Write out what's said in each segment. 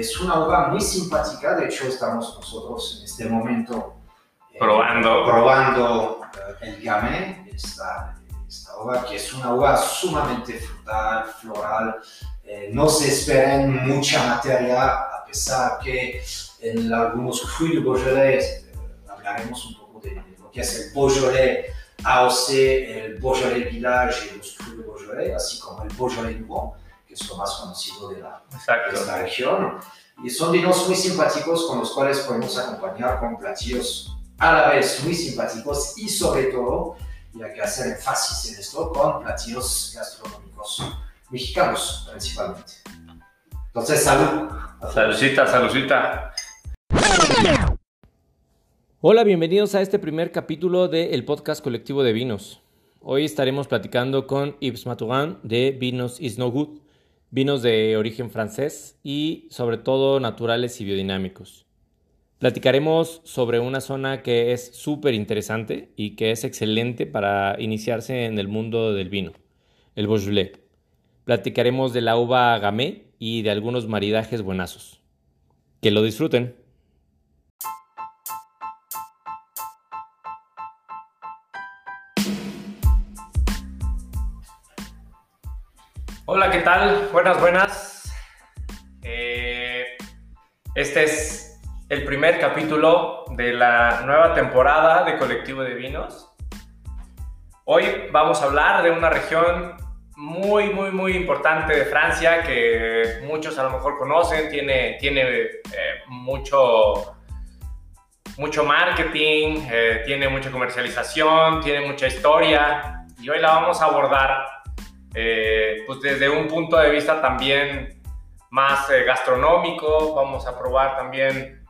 Es una uva muy simpática, de hecho estamos nosotros en este momento eh, probando, probando eh, el Gamay, esta, esta, uva que es una uva sumamente frutal, floral. Eh, no se esperen mucha materia, a pesar que en algunos fruits de Beaujolais hablaremos un poco de, de lo que es el Beaujolais AOC, el Beaujolais Village y los fruits de Beaujolais, así como el Beaujolais Nouveau que es lo más conocido de, la, de esta región. Y son vinos muy simpáticos con los cuales podemos acompañar con platillos a la vez muy simpáticos y sobre todo, y hay que hacer énfasis en esto, con platillos gastronómicos mexicanos principalmente. Entonces, salud. Saludcita, saludcita. Hola, bienvenidos a este primer capítulo del podcast colectivo de vinos. Hoy estaremos platicando con Yves Matourin de Vinos Is No Good vinos de origen francés y sobre todo naturales y biodinámicos. Platicaremos sobre una zona que es súper interesante y que es excelente para iniciarse en el mundo del vino, el Beaujolais. Platicaremos de la uva Gamay y de algunos maridajes buenazos. Que lo disfruten. Hola, ¿qué tal? Buenas, buenas. Eh, este es el primer capítulo de la nueva temporada de Colectivo de Vinos. Hoy vamos a hablar de una región muy, muy, muy importante de Francia que muchos a lo mejor conocen, tiene, tiene eh, mucho, mucho marketing, eh, tiene mucha comercialización, tiene mucha historia y hoy la vamos a abordar eh, pues desde un punto de vista también más eh, gastronómico, vamos a probar también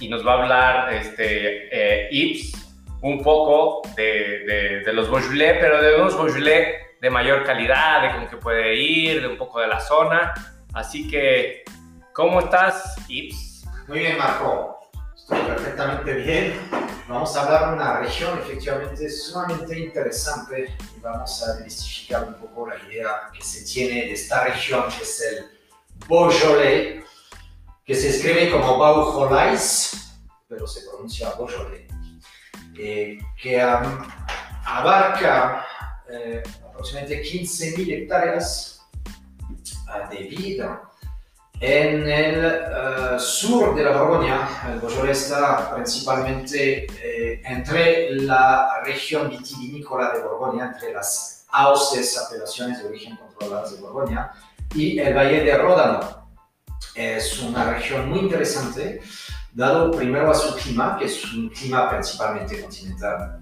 y nos va a hablar este, eh, Ips un poco de, de, los Beaujolais, pero de unos Beaujolais de mayor calidad, de cómo que puede ir, de un poco de la zona. Así que, ¿cómo estás, Ips? Muy bien, Marco. Perfectamente bien. Vamos a hablar de una región efectivamente sumamente interesante y vamos a destificar un poco la idea que se tiene de esta región, que es el Beaujolais, que se escribe como Beaujolais, pero se pronuncia Beaujolais, eh, que abarca eh, aproximadamente 15.000 hectáreas uh, de vida en el uh, sur de la Borgoña, el Beaujolais está principalmente eh, entre la región vitivinícola de Borgoña, entre las AOCs, apelaciones de origen controladas de Borgoña, y el Valle de Ródano. Es una región muy interesante, dado primero a su clima, que es un clima principalmente continental.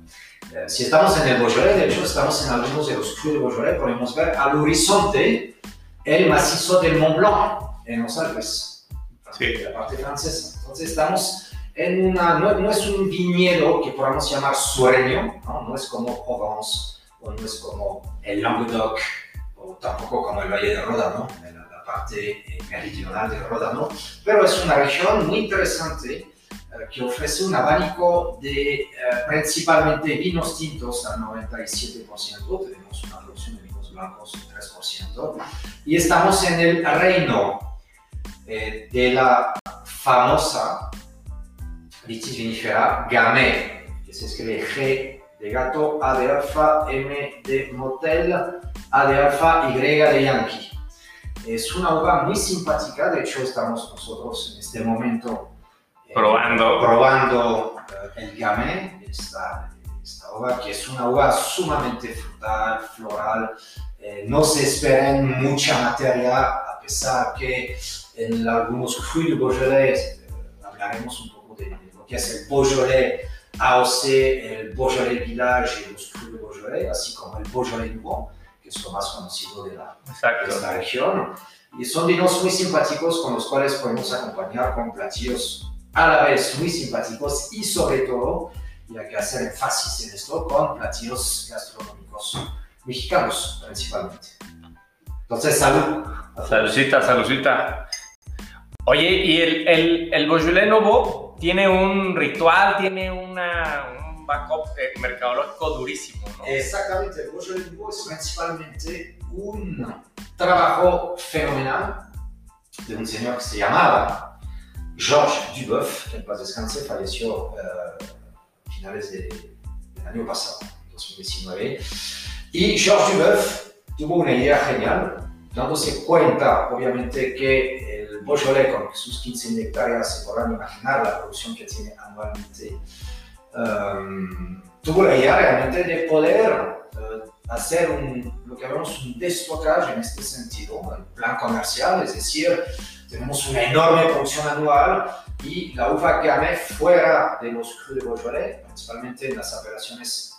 Eh, si estamos en el Beaujolais, de hecho estamos en algunos de los clubes de Beaujolais, podemos ver al horizonte el macizo del Mont Blanc, en los Alpes, sí. la parte francesa. Entonces estamos en una, no, es un viñedo que podamos llamar sueño, ¿no? no es como Provence, o no es como el Languedoc, o tampoco como el Valle de Ródano, en la, parte eh, meridional de Ródano, pero es una región muy interesante eh, que ofrece un abanico de eh, principalmente vinos tintos al 97%, tenemos una producción de vinos blancos del 3%, y estamos en el reino eh, de la famosa vitis Gamay, que se escribe G de gato, A de alfa, M de motel, A de alfa, Y de yankee. Es una uva muy simpática, de hecho estamos nosotros en este momento eh, probando, probando eh, el Gamay, esta, esta uva que es una uva sumamente frutal, floral, no se esperen mucha materia a pesar que en algunos fruits de Beaujolais, hablaremos un poco de, lo que es el Beaujolais AOC, el Beaujolais Village y los fruits de Beaujolais, así como el Beaujolais Nouveau, que es lo más conocido de la, de esta región. Y son vinos muy simpáticos con los cuales podemos acompañar con platillos a la vez muy simpáticos y sobre todo, y hay que hacer énfasis en esto, con platillos gastronómicos mexicanos principalmente. Entonces, salud. Saludcita, saludcita. Oye, ¿y el, el, el Beaujolais Nouveau tiene un ritual, tiene una, un backup eh, mercadológico durísimo, ¿no? Exactamente, el Beaujolais Nouveau es principalmente un trabajo fenomenal de un señor que se llamaba Georges Duboeuf, que en paz descanse falleció a finales de, del año pasado, 2019. Y Georges Duboeuf tuvo una idea genial, dándose cuenta, obviamente, que el Beaujolais, con sus 15 hectáreas, se podrán imaginar la producción que tiene anualmente, um, tuvo la idea realmente de poder uh, hacer un, lo que llamamos un destocage en este sentido, en plan comercial, es decir, tenemos una enorme producción anual y la uva Gamay fuera de los crus de Beaujolais, principalmente en las operaciones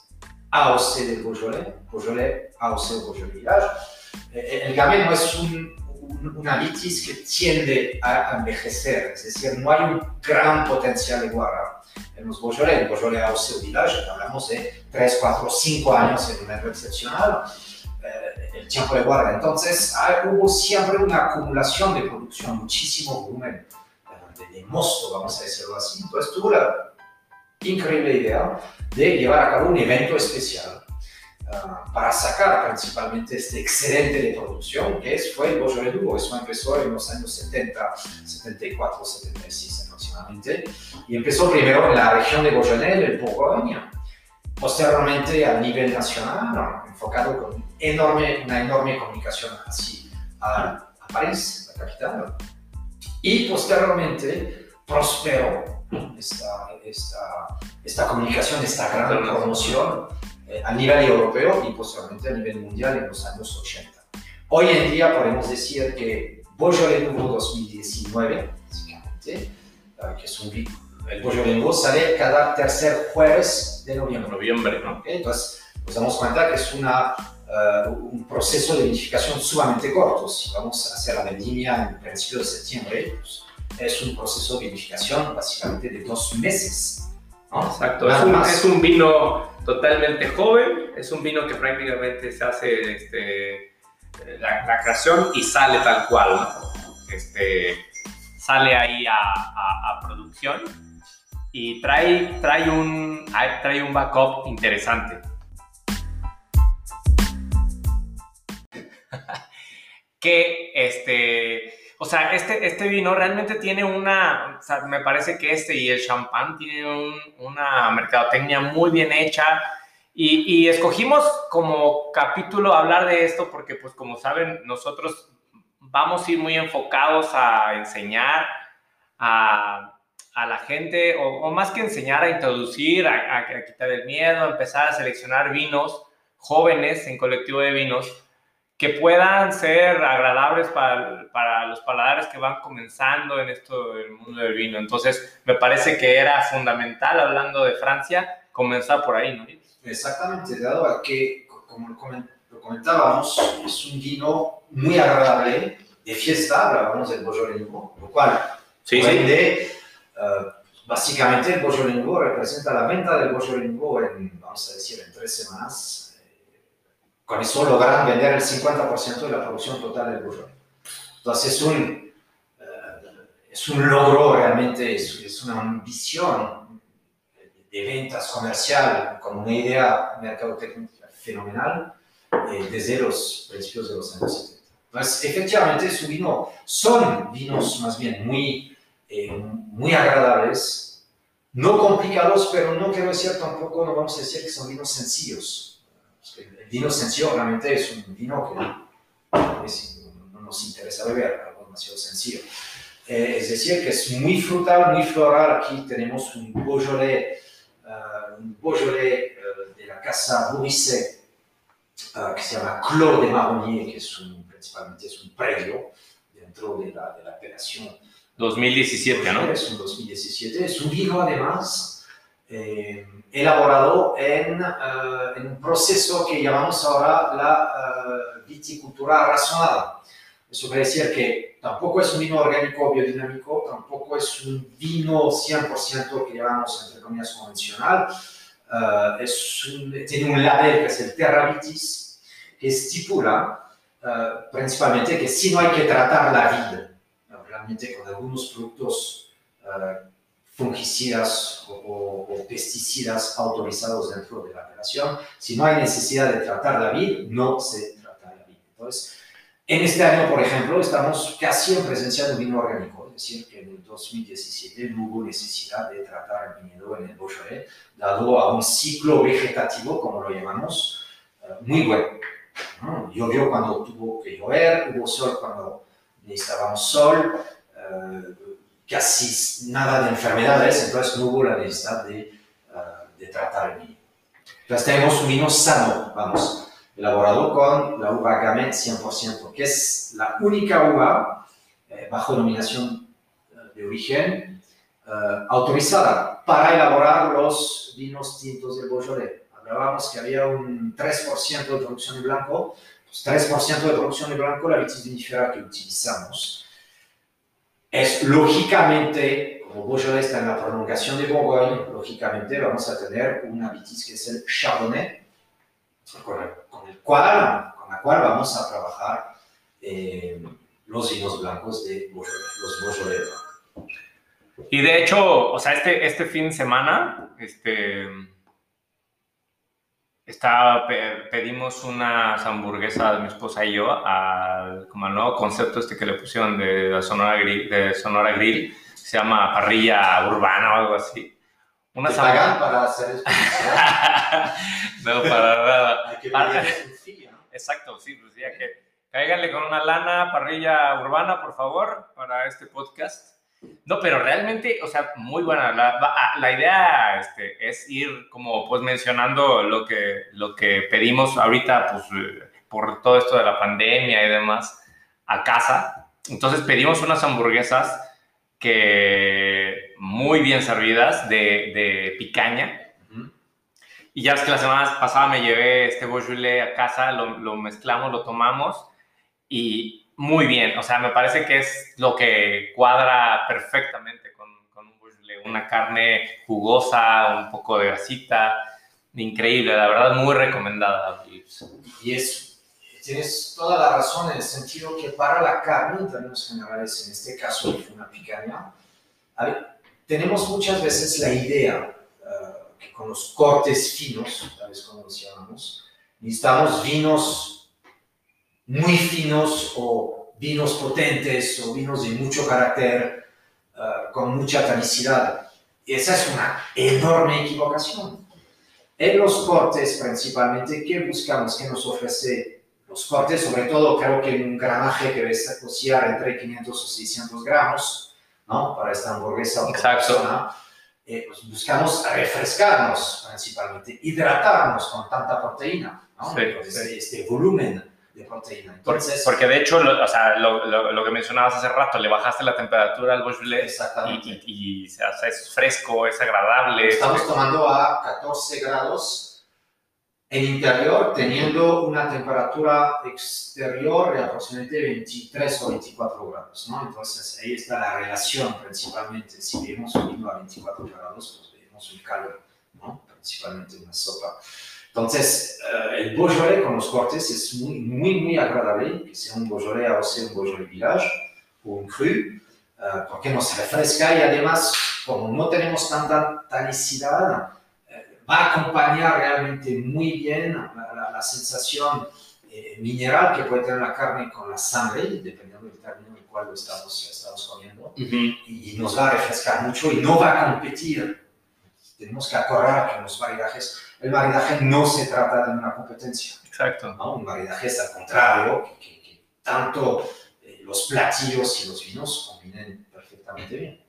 AOC del Beaujolais, Beaujolais AOC o Beaujolais Village. Eh, el Gamay no es un, un, una vitis que tiende a envejecer, es decir, no hay un gran potencial de guarda en los Beaujolais, el Beaujolais AOC o Village, hablamos de 3, 4, 5 años en un momento excepcional el tiempo de guarda. Entonces hay, hubo siempre una acumulación de producción, muchísimo volumen de, de, mosto, vamos a decirlo así. Entonces tuvo la increíble idea de llevar a cabo un evento especial uh, para sacar principalmente este excedente de producción que es, fue el Beaujolais Dugo. Eso empezó en los años 70, 74, 76 aproximadamente. Y empezó primero en la región de Beaujolais, el Bourgogne posteriormente a nivel nacional, enfocado con enorme, una enorme comunicación así a, a París, la capital, y posteriormente prosperó esta, esta, esta comunicación, esta gran promoción eh, a nivel europeo y posteriormente a nivel mundial en los años 80. Hoy en día podemos decir que Beaujolais Nouveau 2019, básicamente, uh, que es un el Beaujolais Nouveau sale cada tercer jueves de noviembre. Noviembre, ¿no? ¿Okay? Entonces, nos damos cuenta que es una, uh, un proceso de vinificación sumamente corto. Si vamos a hacer la vendimia en principio de septiembre, pues, es un proceso de vinificación básicamente de dos meses. ¿no? Exacto, es un, es un, vino totalmente joven, es un vino que prácticamente se hace este, la, creación y sale tal cual, ¿no? este, sale ahí a, a, a producción y trae, trae, un, trae un backup interesante. que este, o sea, este, este vino realmente tiene una, o sea, me parece que este y el champán tienen un, una mercadotecnia muy bien hecha. Y, y, escogimos como capítulo hablar de esto porque, pues, como saben, nosotros vamos a ir muy enfocados a enseñar, a a la gente, o, o, más que enseñar, a introducir, a, a, quitar el miedo, a empezar a seleccionar vinos jóvenes en colectivo de vinos que puedan ser agradables para, para los paladares que van comenzando en esto del mundo del vino. Entonces, me parece que era fundamental, hablando de Francia, comenzar por ahí, ¿no? Exactamente, dado a que, como lo comentábamos, es un vino muy agradable, de fiesta, hablábamos del Beaujolais Nouveau, lo cual sí, sí. Uh, básicamente el Beaujolais Nouveau representa la venta del Beaujolais Nouveau en, vamos a decir, en tres semanas. Con eso logran vender el 50% de la producción total del Beaujolais. Entonces es un, uh, es un logro realmente, es, es, una ambición de ventas comercial con una idea mercadotecnica fenomenal eh, desde los principios de los años 70. Entonces, efectivamente, es vino, son vinos más bien muy eh, muy agradables, no complicados, pero no quiero decir tampoco, no vamos a decir que son vinos sencillos. El vino sencillo realmente es un vino que es, no nos interesa beber, algo demasiado sencillo. Eh, es decir, que es muy frutal, muy floral. Aquí tenemos un Beaujolais, uh, un Beaujolais uh, de la casa Bourrisset, uh, que se llama Clos de Marronnier, que es un, principalmente es un predio dentro de la, de la operación 2017, ¿no? Es un 2017. Es un vino, además, eh, elaborado en, uh, en, un proceso que llamamos ahora la uh, viticultura razonada. Eso quiere decir que tampoco es un vino orgánico biodinámico, tampoco es un vino 100% que llamamos, entre comillas, convencional. Uh, es un, tiene un label que es el Terra Vitis, que estipula principalmente que si no hay que tratar la vida, realmente con algunos productos fungicidas o, o, pesticidas autorizados dentro de la operación. Si no hay necesidad de tratar la vid, no se trata la vid. Entonces, En este año, por ejemplo, estamos casi en presencia de vino orgánico, es decir, que en el 2017 no hubo necesidad de tratar el viñedo en el Beaujolais, dado a un ciclo vegetativo, como lo llamamos, eh, muy bueno. Llovió cuando tuvo que llover, hubo sol cuando necesitábamos sol, eh, casi nada de enfermedades, entonces no hubo la necesidad de, eh, de tratar el vino. Entonces tenemos un vino sano, vamos, elaborado con la uva Gamay 100%, que es la única uva eh, bajo denominación de origen autorizada para elaborar los vinos tintos del Beaujolais. Hablábamos que había un 3% de producción de blanco, 3% pues de producción de blanco, la vitis vinifera que utilizamos es lógicamente, como Beaujolais está en la prolongación de Bourgogne, lógicamente vamos a tener una vitis que es el Chardonnay, con el, cual, con la cual vamos a trabajar eh, los vinos blancos de Beaujolais, los Beaujolais. Y de hecho, o sea, este, este fin de semana, este está, pedimos unas hamburguesas, mi esposa y yo, al, como al nuevo concepto este que le pusieron de, Sonora, Grill, de Sonora Grill, se llama parrilla urbana o algo así. Una ¿Te pagan para hacer No, para nada. Hay que para... Exacto, sí, pues ya que cáiganle con una lana, parrilla urbana, por favor, para este podcast. No, pero realmente, o sea, muy buena. La, la, idea este, es ir como pues mencionando lo que, lo que pedimos ahorita, pues por todo esto de la pandemia y demás, a casa. Entonces pedimos unas hamburguesas que muy bien servidas de, de picaña. Y ya es que la semana pasada me llevé este beaujolais a casa, lo, lo mezclamos, lo tomamos y muy bien. O sea, me parece que es lo que cuadra perfectamente con, un. Una carne jugosa, un poco de grasita. Increíble, la verdad, muy recomendada. Y es, tienes toda la razón en el sentido que para la carne, en términos generales, en este caso una picaña, tenemos muchas veces la idea uh, que con los cortes finos, vez como los llamamos, necesitamos vinos muy finos o vinos potentes o vinos de mucho carácter, uh, con mucha tanicidad. Esa es una enorme equivocación. En los cortes principalmente, ¿qué buscamos? ¿Qué nos ofrece los cortes? Sobre todo creo que en un gramaje que debe cociar entre 500 o 600 gramos, ¿no? Para esta hamburguesa Exacto. Eh, pues buscamos refrescarnos principalmente, hidratarnos con tanta proteína, ¿no? Sí, este volumen de proteína. Entonces, porque de hecho, lo, o sea, lo, lo, que mencionabas hace rato, le bajaste la temperatura al Beaujolais y, y, se hace es fresco, es agradable. Estamos tomando a 14 grados en interior, teniendo una temperatura exterior de aproximadamente 23 o 24 grados, ¿no? Entonces ahí está la relación principalmente. Si vemos un vino a 24 grados, pues vemos un calor, ¿no? Principalmente una sopa. Entonces, uh, el Beaujolais con los cortes es muy, muy, muy agradable, que sea un Beaujolais o sea un Beaujolais Village o un Cru, uh, porque nos refresca y además, como no tenemos tanta tanicidad, uh, va a acompañar realmente muy bien la, la, la sensación eh, mineral que puede tener la carne con la sangre, dependiendo del término en el cual lo estamos, estamos comiendo, uh -huh. y nos va a refrescar mucho y no va a competir. Tenemos que acordar que los maridajes el maridaje no se trata de una competencia. Exacto. ¿no? Un maridaje es al contrario, que, que, tanto eh, los platillos y los vinos combinen perfectamente bien.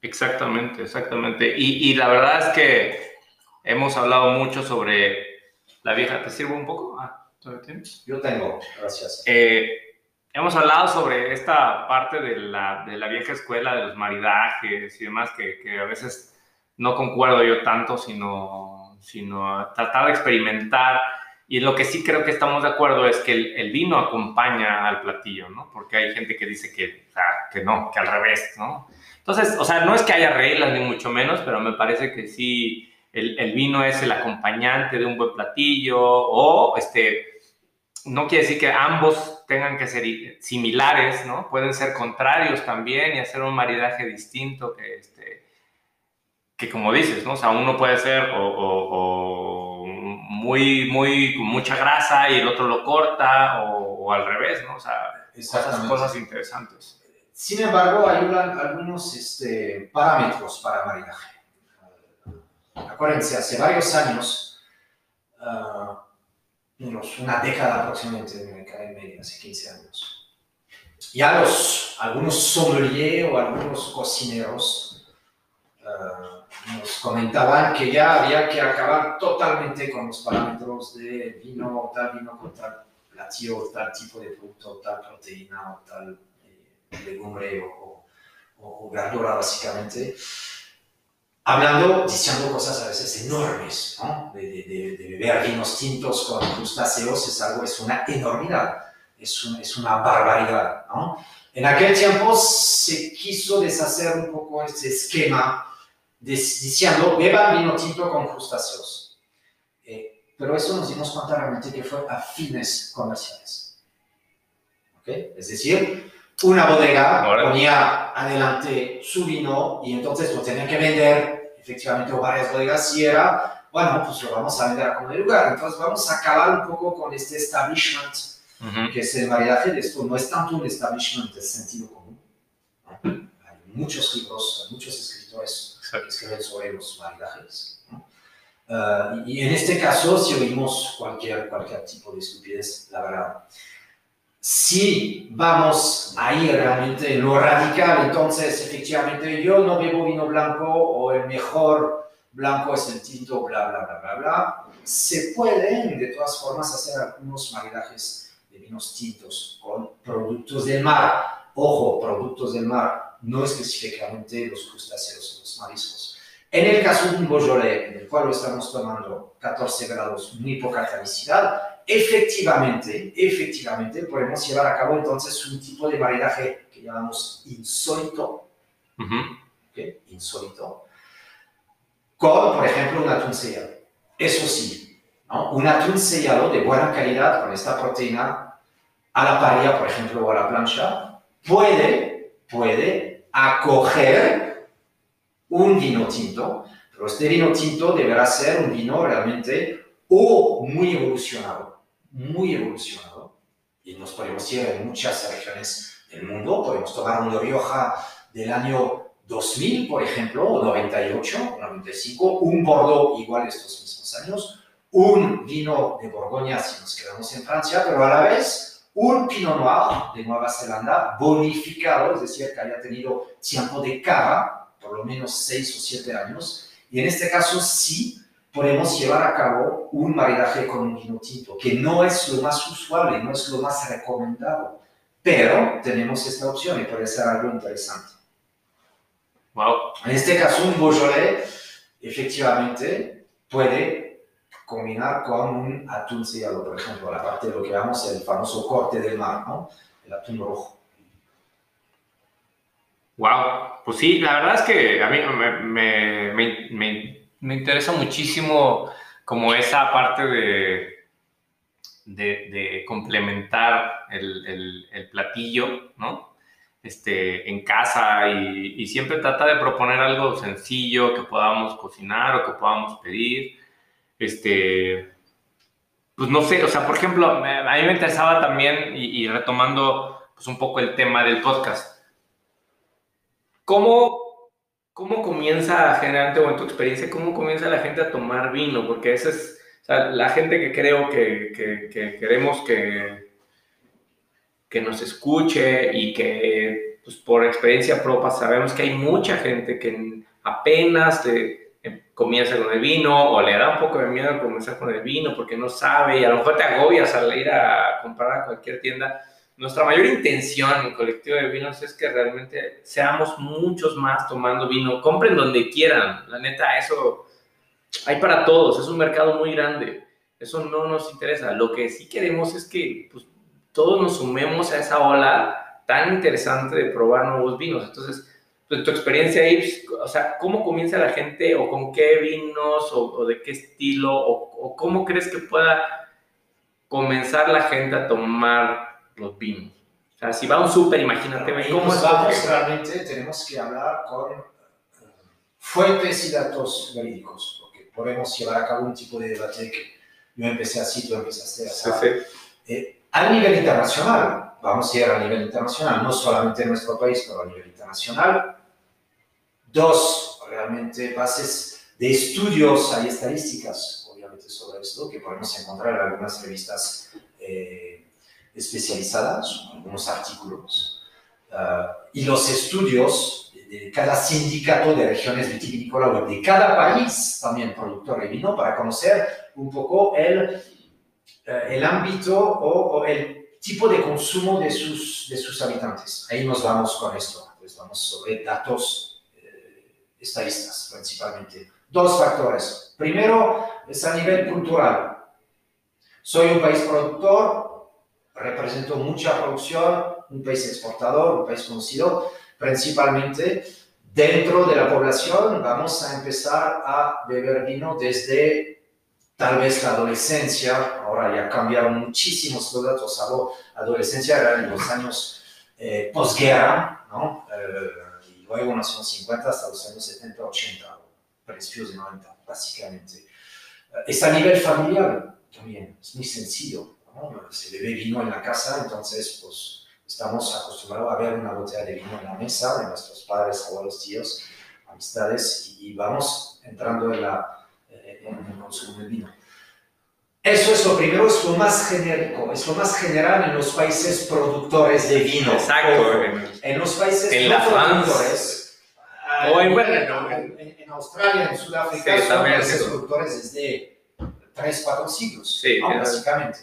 Exactamente, exactamente. Y, y, la verdad es que hemos hablado mucho sobre la vieja. ¿Te sirvo un poco? Ah, ¿todavía tienes? Yo tengo, gracias. Eh, hemos hablado sobre esta parte de la, de la, vieja escuela, de los maridajes y demás, que, que a veces no concuerdo yo tanto, sino sino a tratar de experimentar. Y lo que sí creo que estamos de acuerdo es que el, el vino acompaña al platillo, ¿no? Porque hay gente que dice que, o sea, que no, que al revés, ¿no? Entonces, o sea, no es que haya reglas ni mucho menos, pero me parece que sí, el, el vino es el acompañante de un buen platillo o, este, no quiere decir que ambos tengan que ser similares, ¿no? Pueden ser contrarios también y hacer un maridaje distinto que, este, que como dices, ¿no? O sea, uno puede ser o, muy, muy, con mucha grasa y el otro lo corta, o, o al revés, ¿no? O sea, cosas, cosas interesantes. Sin embargo, hay algunos este, parámetros para maridaje. Acuérdense, hace varios años, uh, unos, una década aproximadamente, en media, hace 15 años, ya los, algunos sommeliers o algunos cocineros uh, nos comentaban que ya había que acabar totalmente con los parámetros de vino, tal vino con tal platillo, tal tipo de producto, tal proteína o tal legumbre o, o, verdura básicamente, hablando, diciendo cosas a veces enormes, ¿no? de, de, de, beber vinos tintos con crustáceos es algo, es una enormidad, es, es una barbaridad. ¿no? En aquel tiempo se quiso deshacer un poco este esquema diciendo beban vino tinto con crustáceos. Eh, pero eso nos dimos cuenta realmente que fue a fines comerciales. ¿Okay? Es decir, una bodega ponía adelante su vino y entonces lo tenían que vender efectivamente o varias bodegas si era, bueno, pues lo vamos a vender a como lugar. Entonces vamos a acabar un poco con este establishment que es el maridaje de esto. No es tanto un establishment de sentido común. Hay muchos libros, muchos escritores que escriben sobre los maridajes. Uh, y, en este caso, si oímos cualquier, cualquier tipo de estupidez, la verdad si vamos a ir realmente en lo radical, entonces efectivamente yo no bebo vino blanco o el mejor blanco es el tinto, bla, bla, bla, bla, bla. Se pueden de todas formas hacer algunos maridajes de vinos tintos con productos del mar. Ojo, productos del mar, no específicamente los crustáceos, mariscos. En el caso de un Beaujolais, en el cual lo estamos tomando 14 grados, muy poca tanicidad, efectivamente, efectivamente podemos llevar a cabo entonces un tipo de maridaje que llamamos insólito, insólito, con, por ejemplo, un atún sellado. Eso sí, un atún sellado de buena calidad con esta proteína a la parrilla, por ejemplo, o a la plancha, puede, puede acoger un vino tinto, pero este vino tinto deberá ser un vino realmente o muy evolucionado muy evolucionado y nos podemos ir en muchas regiones del mundo. Podemos tomar un Rioja del año 2000, por ejemplo, o 98, 95, un Bordeaux igual estos mismos años, un vino de Borgoña si nos quedamos en Francia, pero a la vez un Pinot Noir de Nueva Zelanda bonificado, es decir, que haya tenido tiempo de cava, por lo menos 6 o 7 años, y en este caso sí podemos llevar a cabo un maridaje con un vino tinto, que no es lo más usual, no es lo más recomendado, pero tenemos esta opción y puede ser algo interesante. Wow. En este caso, un Beaujolais efectivamente puede combinar con un atún sellado, por ejemplo, la parte de lo que llamamos el famoso corte del mar, ¿no? el atún rojo. Wow, pues sí, la verdad es que a mí me, me, me me interesa muchísimo como esa parte de, de, complementar el, el, platillo, ¿no? Este, en casa y, siempre trata de proponer algo sencillo que podamos cocinar o que podamos pedir. Este, pues no sé, o sea, por ejemplo, a mí me interesaba también, y, y retomando pues un poco el tema del podcast, ¿cómo ¿Cómo comienza generalmente, o en tu experiencia, cómo comienza la gente a tomar vino? Porque esa es la gente que creo que, que, queremos que, que nos escuche y que pues, por experiencia propia sabemos que hay mucha gente que apenas em, comienza con el vino o le da un poco de miedo comenzar con el vino porque no sabe y a lo mejor te agobias al ir a comprar a cualquier tienda nuestra mayor intención en Colectivo de Vinos es que realmente seamos muchos más tomando vino. Compren donde quieran. La neta, eso hay para todos. Es un mercado muy grande. Eso no nos interesa. Lo que sí queremos es que pues, todos nos sumemos a esa ola tan interesante de probar nuevos vinos. Entonces, pues, tu experiencia ahí, o sea, ¿cómo comienza la gente o con qué vinos o, de qué estilo o, o cómo crees que pueda comenzar la gente a tomar los vinos. O sea, si va a un súper, imagínate cómo es vamos, realmente tenemos que hablar con eh, fuentes y datos verídicos, porque podemos llevar a cabo un tipo de debate que yo empecé así, tú empezaste así. Sí, sí. Eh, A nivel internacional, vamos a ir a nivel internacional, no solamente en nuestro país, pero a nivel internacional, dos realmente bases de estudios, hay estadísticas, obviamente, sobre esto, que podemos encontrar en algunas revistas eh, especializadas, algunos artículos. Ah, y los estudios de cada sindicato de regiones vitivinícolas de cada país también productor de vino para conocer un poco el, eh, el ámbito o, el tipo de consumo de sus, de sus habitantes. Ahí nos vamos con esto. Pues vamos sobre datos eh, principalmente. Dos factores. Primero es a nivel cultural. Soy un país productor, represento mucha producción, un país exportador, un país conocido, principalmente dentro de la población vamos a empezar a beber vino desde tal vez la adolescencia, ahora ya cambiaron muchísimos los datos, adolescencia era en los años eh, posguerra, ¿no? Eh, y luego en los años 50 hasta los años 70, 80, principios de 90, básicamente. Eh, es a nivel familiar también, es muy sencillo, ¿no? se bebe vino en la casa, entonces pues estamos acostumbrados a ver una botella de vino en la mesa de nuestros padres, abuelos, tíos, amistades, y, vamos entrando en, la, eh, en el consumo del vino. Eso es lo primero, es lo más genérico, es lo más general en los países productores de vino. Exacto. en los países en no la productores. O en, en, en, Australia, en Sudáfrica, sí, son países productores desde 3, 4 siglos, sí, básicamente.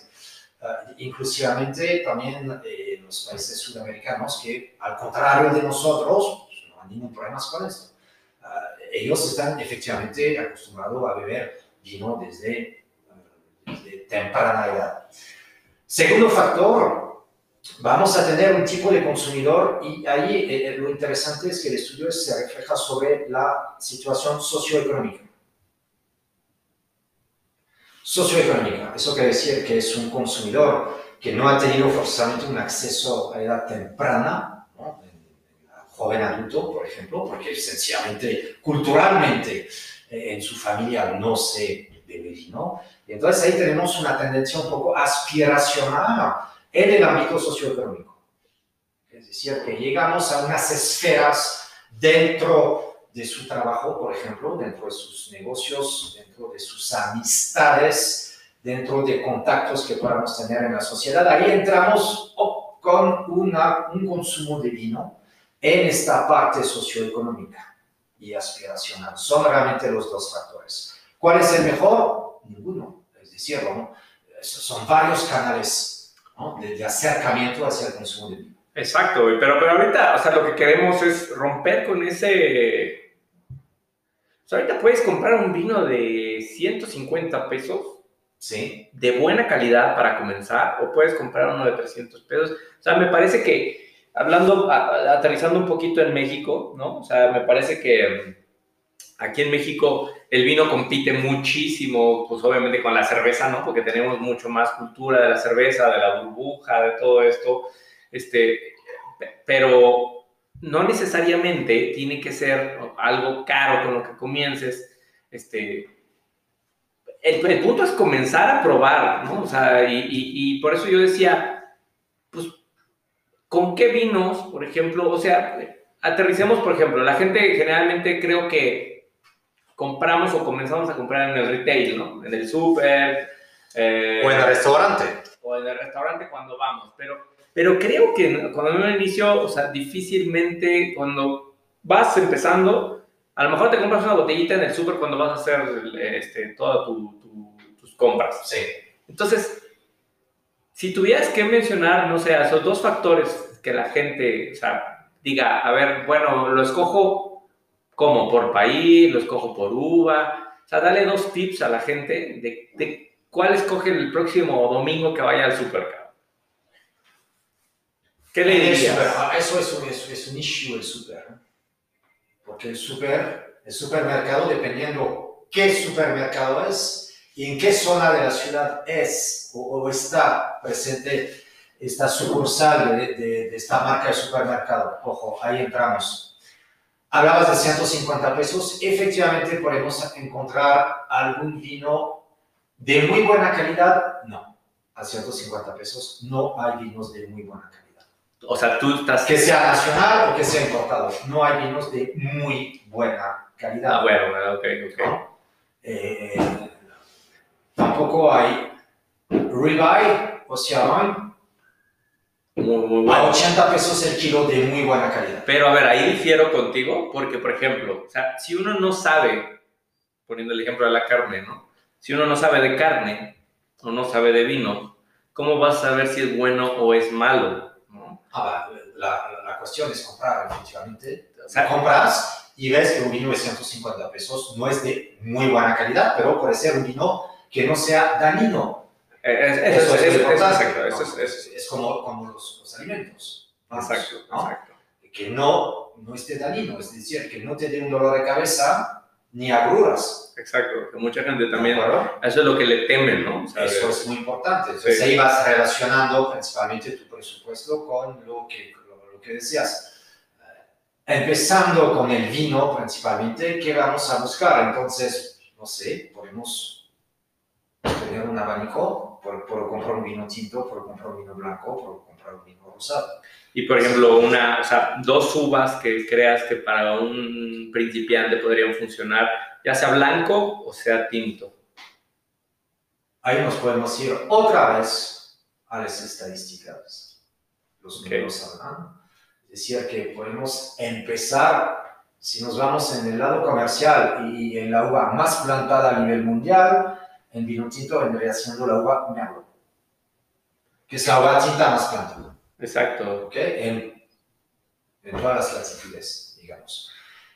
Uh, inclusivamente también eh, los países sudamericanos que, al contrario de nosotros, pues, no hay ningún problema con esto. Uh, ellos están efectivamente acostumbrados a beber vino desde, uh, desde temprana edad. Segundo factor, vamos a tener un tipo de consumidor y ahí eh, lo interesante es que el estudio se refleja sobre la situación socioeconómica socioeconómica. Eso quiere decir que es un consumidor que no ha tenido forzosamente un acceso a edad temprana, ¿no? joven adulto, por ejemplo, porque sencillamente, culturalmente, eh, en su familia no se vino. Y entonces ahí tenemos una tendencia un poco aspiracional en el ámbito socioeconómico. Es decir, que llegamos a unas esferas dentro de su trabajo, por ejemplo, dentro de sus negocios, dentro de sus amistades, dentro de contactos que podamos tener en la sociedad. Ahí entramos con una, un consumo de vino en esta parte socioeconómica y aspiracional. Son realmente los dos factores. ¿Cuál es el mejor? Ninguno. Es decir, son varios canales de, acercamiento hacia el consumo de vino. Exacto, pero, pero ahorita, o sea, lo que queremos es romper con ese ahorita puedes comprar un vino de 150 pesos, ¿sí? De buena calidad para comenzar, o puedes comprar uno de 300 pesos. O sea, me parece que, hablando, aterrizando un poquito en México, ¿no? O sea, me parece que mm, aquí en México el vino compite muchísimo, pues obviamente con la cerveza, ¿no? Porque tenemos mucho más cultura de la cerveza, de la burbuja, de todo esto. Este, pero no necesariamente tiene que ser algo caro con lo que comiences. Este, el, punto es comenzar a probar, ¿no? O sea, y, por eso yo decía, pues, ¿con qué vinos, por ejemplo? O sea, aterricemos, por ejemplo, la gente generalmente creo que compramos o comenzamos a comprar en el retail, ¿no? En el súper. Eh, o en el restaurante. O en el restaurante cuando vamos, pero pero creo que cuando me inicio, o sea, difícilmente cuando vas empezando, a lo mejor te compras una botellita en el súper cuando vas a hacer este, todas tus compras. Sí. Entonces, si tuvieras que mencionar, no sé, esos dos factores que la gente, o sea, diga, a ver, bueno, lo escojo como por país, lo escojo por uva, o sea, dale dos tips a la gente de, de cuál escoge el próximo domingo que vaya al súper. ¿Qué le dirías? Ah, eso es un, es, un issue el super. Porque el super, el supermercado, dependiendo qué supermercado es y en qué zona de la ciudad es o, está presente esta sucursal de, de, esta marca de supermercado. Ojo, ahí entramos. Hablabas de 150 pesos. Efectivamente, podemos encontrar algún vino de muy buena calidad. No a 150 pesos no hay vinos de muy buena calidad. O sea, tú estás... Que sea nacional o que sea importado, no hay vinos de muy buena calidad. Ah, bueno, bueno, ok, ok. ¿no? Eh, tampoco hay ribeye o sirloin Muy, muy a bueno. 80 pesos el kilo de muy buena calidad. Pero a ver, ahí difiero contigo, porque por ejemplo, o sea, si uno no sabe, poniendo el ejemplo de la carne, ¿no? Si uno no sabe de carne o no sabe de vino, ¿cómo vas a saber si es bueno o es malo? Ah, la, la- la cuestión es comprar, efectivamente. O sea, compras y ves que un vino de 150 pesos no es de muy buena calidad, pero puede ser un vino que no sea dañino. eh, es- eso, es, eso es importante, exacto, ¿no? eso es, eso es- como, como los, los alimentos. exacto, ¿no? exacto. Que no, no esté dañino, es decir, que no te dé un dolor de cabeza ni agruras. Exacto, que mucha gente ¿de también, eso es lo que le temen, ¿no? Sea, Eso es muy importante. Entonces Sí. ahí vas relacionando principalmente tu presupuesto con lo que, lo, lo que decías. Eh, Empezando con el vino principalmente, ¿qué vamos a buscar? Entonces, no sé, podemos tener un abanico, por, por comprar un vino tinto, por comprar un vino blanco, por comprar un vino rosado. Y por ejemplo, una, o sea, dos uvas que creas que para un principiante podrían funcionar, ya sea blanco o sea tinto. Ahí nos podemos ir otra vez a las estadísticas. Los Ok. números hablan. Es decir, que podemos empezar, si nos vamos en el lado comercial y en la uva más plantada a nivel mundial, en vino tinto vendría siendo la uva Merlot, que es la uva tinta más plantada, Exacto. ¿ok? En, en todas las latitudes, digamos.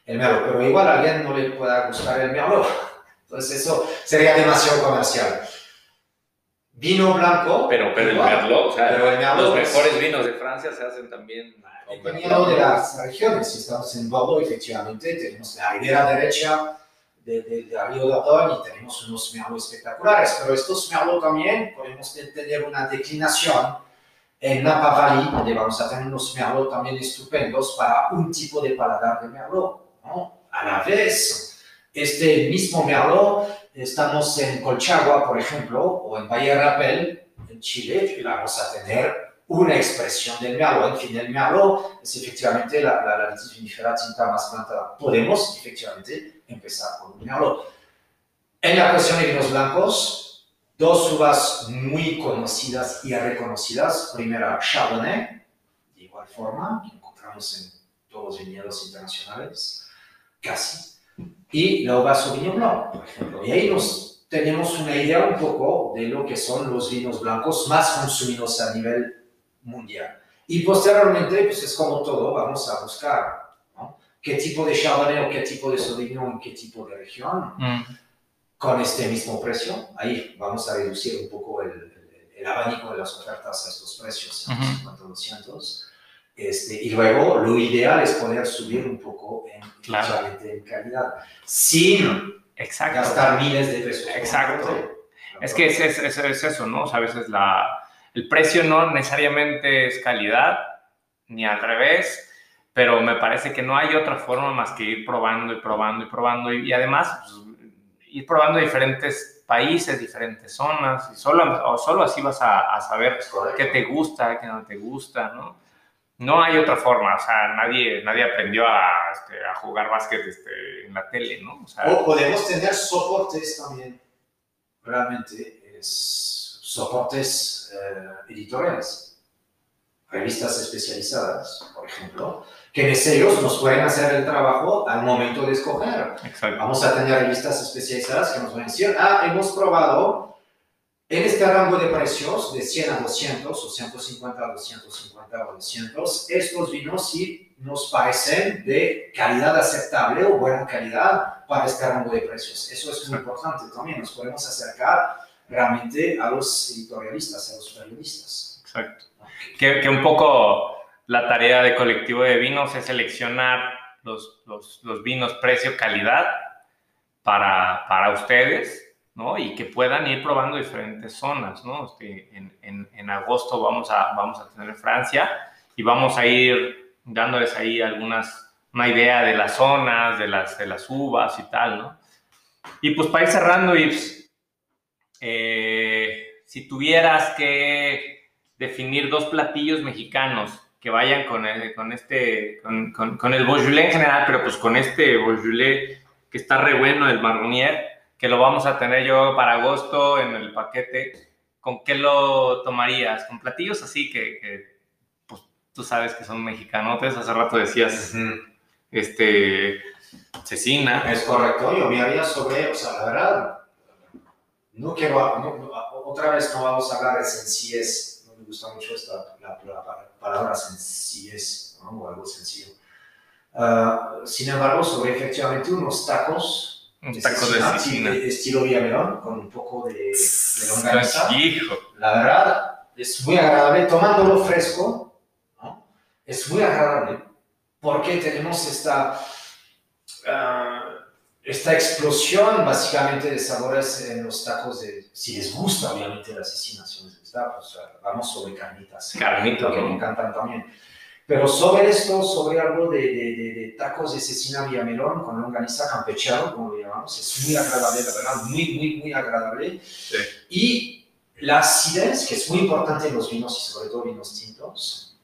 El Merlot, pero igual a alguien no le pueda gustar el Merlot. Entonces eso sería demasiado comercial. Vino blanco. Pero, pero el igual. Merlot, o sea, Pero el Merlot los es- mejores vinos de Francia se hacen también Dependiendo de las regiones, si estamos en Bordeaux, efectivamente, tenemos la ribera derecha de, de, de Otoño y tenemos unos merlot espectaculares, pero estos merlot también podemos te- tener una declinación en Napa Valley, donde vamos a tener unos merlot también estupendos para un tipo de paladar de merlot. ¿no? A la vez, este mismo merlot, estamos en Colchagua, por ejemplo, o en Valle Rapel, en Chile, y vamos a tener una expresión del merlot. En fin, el merlot es efectivamente la, la, la vinífera tinta más plantada. Podemos efectivamente empezar con un merlot. En la cuestión de vinos blancos, dos uvas muy conocidas y reconocidas. Primera, Chardonnay, de igual forma, que encontramos en todos los viñedos internacionales, casi. Y la uva Sauvignon Blanc, por ejemplo. Y ahí nos tenemos una idea un poco de lo que son los vinos blancos más consumidos a nivel mundial. Y posteriormente, pues es como todo, vamos a buscar. Qué tipo de Chardonnay o qué tipo de Sauvignon en qué tipo de región Mm. con este mismo precio. Ahí vamos a reducir un poco el, el- el abanico de las ofertas a estos precios, Ujú. 150, 200. Este, y luego lo ideal es poder subir un poco en, Claro. en calidad, sin Exacto. gastar miles de pesos. Exacto. Es que es, es, es- es eso, ¿no? O sea, a veces la, el precio no necesariamente es calidad, ni al revés, pero me parece que no hay otra forma más que ir probando y probando y probando y, y además pues, ir probando diferentes países, diferentes zonas y solo, o solo así vas a, a saber qué te gusta, qué no te gusta, ¿no? No hay otra forma, o sea, nadie, nadie aprendió a, este, a jugar básquet este, en la tele, ¿no? O sea, O podemos tener soportes también, realmente, es soportes eh, editoriales, revistas especializadas, por ejemplo, que ellos nos pueden hacer el trabajo al momento de escoger. exacto. Vamos a tener revistas especializadas que nos van a decir, ah, hemos probado en este rango de precios de 100 a 200 o 150 a 250 o 200, estos vinos sí nos parecen de calidad aceptable o buena calidad para este rango de precios. Eso es muy importante también, nos podemos acercar realmente a los editorialistas, a los periodistas. Exacto. Que, que un poco la tarea de colectivo de vinos es seleccionar los, vinos precio-calidad para, para ustedes, ¿no? Y que puedan ir probando diferentes zonas, ¿no? Este, en, agosto vamos a, vamos a tener Francia y vamos a ir dándoles ahí algunas, una idea de las zonas, de las, de las uvas y tal, ¿no? Y pues para ir cerrando, Ips, eh, si tuvieras que definir dos platillos mexicanos que vayan con, el, con este, con, con, con el Beaujolais en general, pero pues con este Beaujolais que está re bueno, el Marronier, que lo vamos a tener yo para agosto en el paquete, ¿con qué lo tomarías? ¿Con platillos así que, que pues tú sabes que son mexicanotes? Hace rato decías, este, cecina. Es correcto, yo me haría sobre, o sea, la verdad, no quiero, no- no- otra vez no vamos a hablar de sencillez, no me gusta mucho esta la- la palabra sencillez, ¿no? o algo sencillo. Ah, sin embargo, sobre efectivamente unos tacos Un taco de cecina. estilo Villamelón, con un poco de, de longaniza. La verdad, es muy agradable tomándolo fresco, ¿no? Es muy agradable porque tenemos esta, ah, esta explosión básicamente de sabores en los tacos de, si les gusta obviamente la cecina, si les gusta, pues vamos sobre carnitas. Carnitas, que ¿no? me encantan también. Pero sobre esto, sobre algo de, de, de- de tacos de cecina villamelón con longaniza campechano, como lo llamamos, es muy agradable, la verdad, muy, muy, muy agradable. Y la acidez, que es muy importante en los vinos y sobre todo vinos tintos,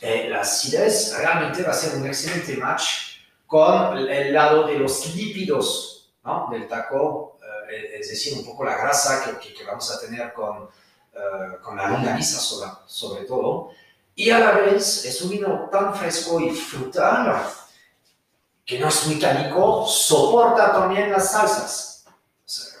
eh, la acidez realmente va a ser un excelente match con el lado de los lípidos ¿no? del taco, eh, es decir, un poco la grasa que, que- que vamos a tener con, eh, con la longaniza sobre, sobre todo. Y a la vez es un vino tan fresco y frutal que no es muy tánico, soporta también las salsas. O sea,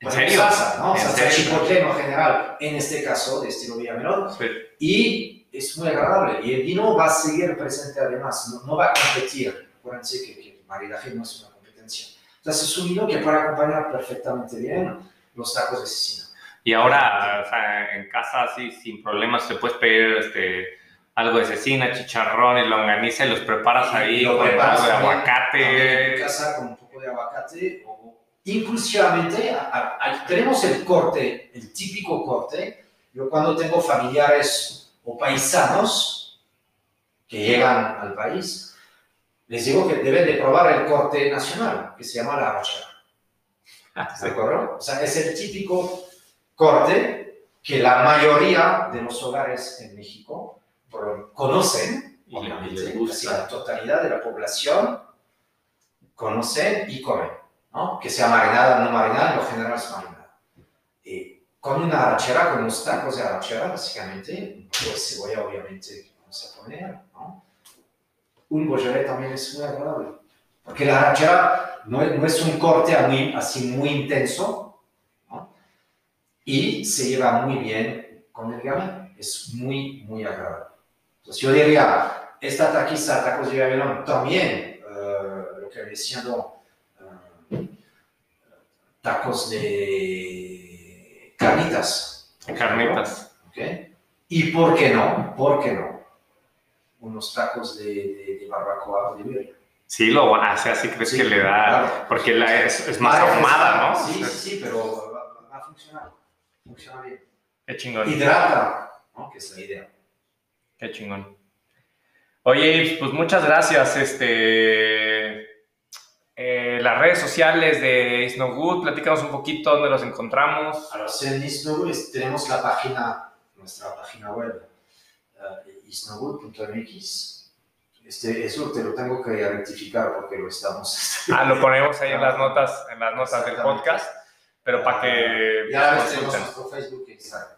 ¿En serio? Salsa, ¿no? ¿En Salsa chipotle en general, en este caso de estilo Villamelón. Sí. Y es muy agradable. Y el vino va a seguir presente además, no, no va a competir. Acuérdense que, que el maridaje no es una competencia. Entonces es un vino que puede acompañar perfectamente bien los tacos de cecina. Y ahora, o sea, en casa así sin problemas te puedes pedir este, algo de cecina, chicharrón y longaniza y los preparas ahí lo con preparas algo de también- también en aguacate. casa con un poco de aguacate o inclusivamente a- a- a- tenemos el corte, el típico corte. Yo cuando tengo familiares o paisanos que llegan al país, les digo que deben de probar el corte nacional, que se llama la arrachera. ¿De acuerdo? O sea, es el típico corte que la mayoría de los hogares en México conocen, Y obviamente, gusta. la totalidad de la población conocen y comen, ¿no? Que sea marinada o no marinada, en lo general es marinada. Y con una arrachera, con unos tacos de arrachera, básicamente, de cebolla, obviamente, vamos a poner, ¿no? Un Beaujolais también es muy agradable. Porque la arrachera no es, no es un corte muy- así muy intenso, ¿no? Y se lleva muy bien con el gamay. Es muy, muy agradable. Entonces yo diría, esta taquiza, tacos de gamelón, también eh, lo que viene siendo eh, tacos de carnitas. Carnitas. ¿ok? Y por qué no, por qué no, unos tacos de, de, de barbacoa de birria. Sí, lo hace así, crees Sí, que le da. claro. Porque la, es, es más ahumada, ¿no? Sí, O sí, sea, sí, pero va, va a funcionar. Funciona bien. Qué chingón. Hidrata, ¿no? que es la idea. Qué chingón. Oye, pues muchas gracias. Este, eh, las redes sociales de It's No Good, platícanos un poquito dónde los encontramos. A los en es- tenemos la página, nuestra página web, uh, isnogood.mx. Este, eso te lo tengo que rectificar porque lo estamos. Ah, lo ponemos ahí en las notas, en las notas del podcast, pero para que Ya ves, consulten. tenemos nuestro Facebook e Instagram.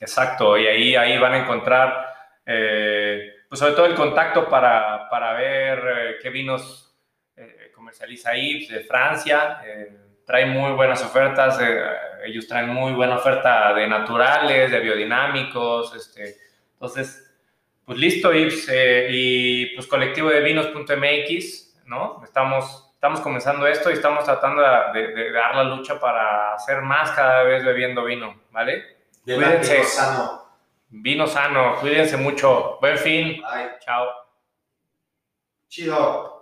Exacto, y ahí, ahí van a encontrar, eh, pues sobre todo el contacto para, para ver eh, qué vinos eh, comercializa Ives de Francia. eh, trae muy buenas ofertas, eh, ellos traen muy buena oferta de naturales, de biodinámicos. Este, entonces, pues listo, Ives, eh, y pues colectivo de vinos.mx, ¿no? Estamos, estamos comenzando esto y estamos tratando de, de- de dar la lucha para hacer más cada vez bebiendo vino, ¿vale? De Cuídense. Cuídense. sano. Vino sano, cuídense mucho. Buen fin. Bye. Chao. Chido.